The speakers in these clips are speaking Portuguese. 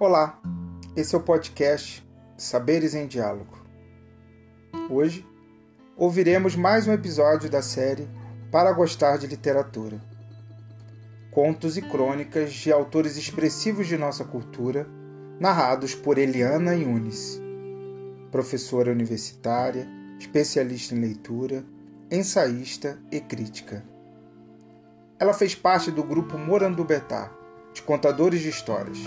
Olá, esse é o podcast Saberes em Diálogo. Hoje ouviremos mais um episódio da série Para Gostar de Literatura. Contos e crônicas de autores expressivos de nossa cultura, narrados por Eliana Yunis, professora universitária, especialista em leitura, ensaísta e crítica. Ela fez parte do grupo Morandubetá, de contadores de histórias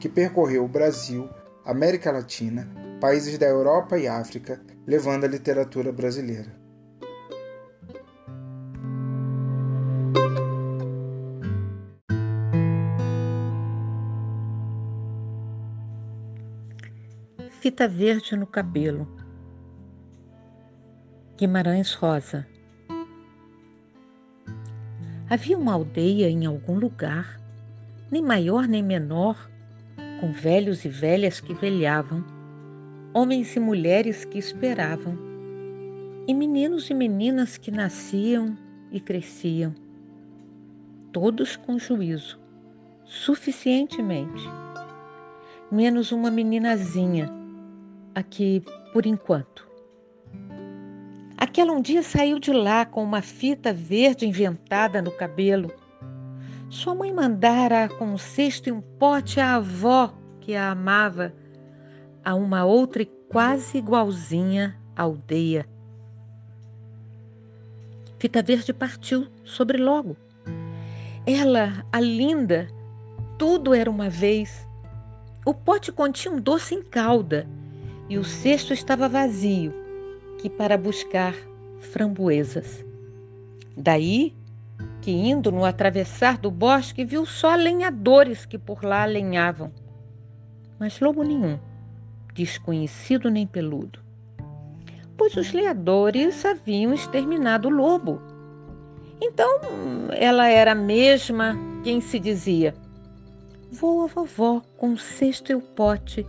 que percorreu o Brasil, América Latina, países da Europa e África, levando a literatura brasileira. Fita verde no cabelo. Guimarães Rosa. Havia uma aldeia em algum lugar, nem maior nem menor, com velhos e velhas que velhavam, homens e mulheres que esperavam, e meninos e meninas que nasciam e cresciam, todos com juízo, suficientemente, menos uma meninazinha, aqui por enquanto. Aquela um dia saiu de lá com uma fita verde inventada no cabelo sua mãe mandara com um cesto e um pote à avó, que a amava, a uma outra e quase igualzinha aldeia. Fita Verde partiu sobre logo. Ela, a linda, tudo era uma vez. O pote continha um doce em calda e o cesto estava vazio, que para buscar framboesas. Daí que, indo no atravessar do bosque, viu só lenhadores que por lá lenhavam. Mas lobo nenhum, desconhecido nem peludo. Pois os lenhadores haviam exterminado o lobo. Então ela era a mesma quem se dizia: Vou a vovó com o cesto e o pote,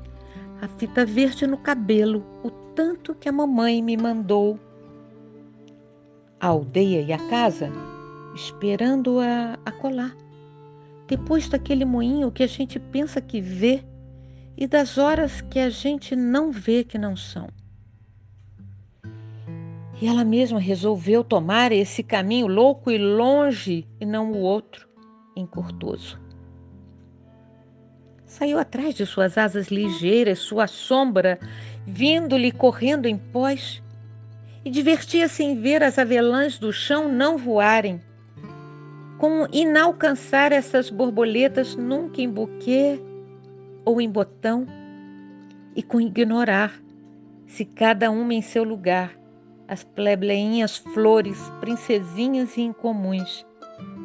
a fita verde no cabelo, o tanto que a mamãe me mandou. A aldeia e a casa esperando-a a colar. Depois daquele moinho que a gente pensa que vê e das horas que a gente não vê que não são. E ela mesma resolveu tomar esse caminho louco e longe e não o outro, encurtoso. Saiu atrás de suas asas ligeiras, sua sombra vindo-lhe correndo em pós, e divertia-se em ver as avelãs do chão não voarem, com inalcançar essas borboletas nunca em buquê ou em botão, e com ignorar, se cada uma em seu lugar, as plebleinhas flores, princesinhas e incomuns,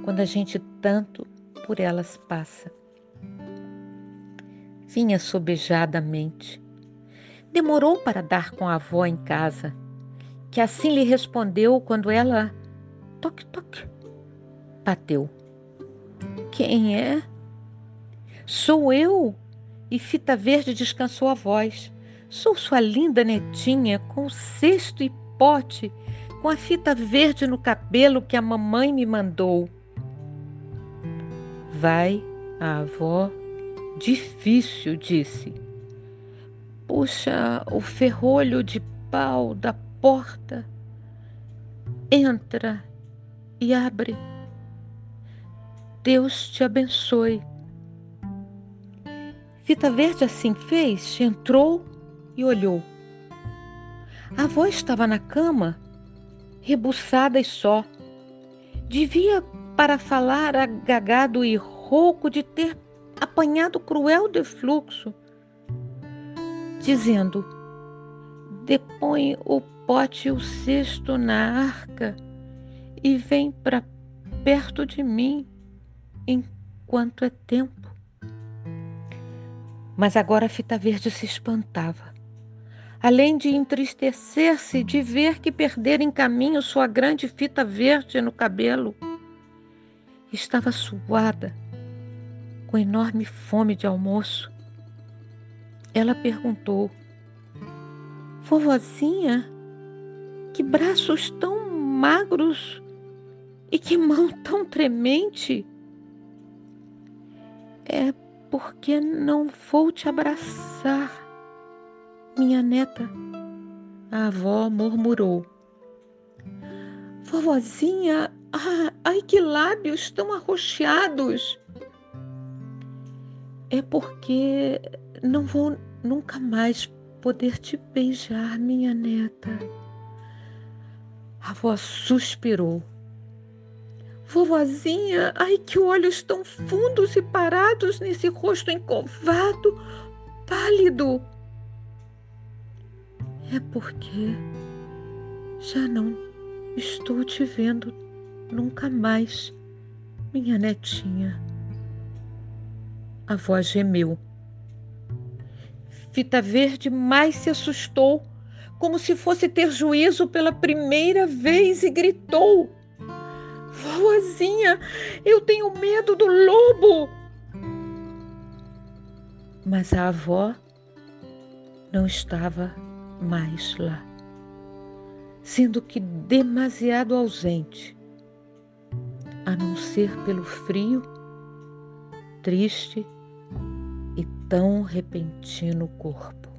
quando a gente tanto por elas passa. Vinha sobejadamente. Demorou para dar com a avó em casa, que assim lhe respondeu quando ela toque toque bateu. Quem é? Sou eu. E Fita Verde descansou a voz. Sou sua linda netinha, com cesto e pote, com a fita verde no cabelo que a mamãe me mandou. Vai, a avó. Difícil, disse. Puxa o ferrolho de pau da porta. Entra e abre. Deus te abençoe. Fita Verde assim fez, entrou e olhou. A avó estava na cama, rebuçada e só. Devia, para falar agagado e rouco, de ter apanhado cruel defluxo, dizendo: Depõe o pote e o cesto na arca e vem para perto de mim enquanto é tempo. Mas agora a fita verde se espantava. Além de entristecer-se de ver que perdera em caminho sua grande fita verde no cabelo, estava suada, com enorme fome de almoço. Ela perguntou: Vovozinha, que braços tão magros e que mão tão tremente! É por que não vou te abraçar, minha neta? A avó murmurou. Vovozinha, ah, ai que lábios tão arroxeados! É porque não vou nunca mais poder te beijar, minha neta. A avó suspirou. Vovozinha, ai que olhos tão fundos e parados nesse rosto encovado, pálido. É porque já não estou te vendo nunca mais, minha netinha. A voz gemeu. Fita Verde mais se assustou, como se fosse ter juízo pela primeira vez, e gritou: Vovozinha, eu tenho medo do lobo! Mas a avó não estava mais lá, sendo que demasiado ausente, a não ser pelo frio, triste e tão repentino corpo.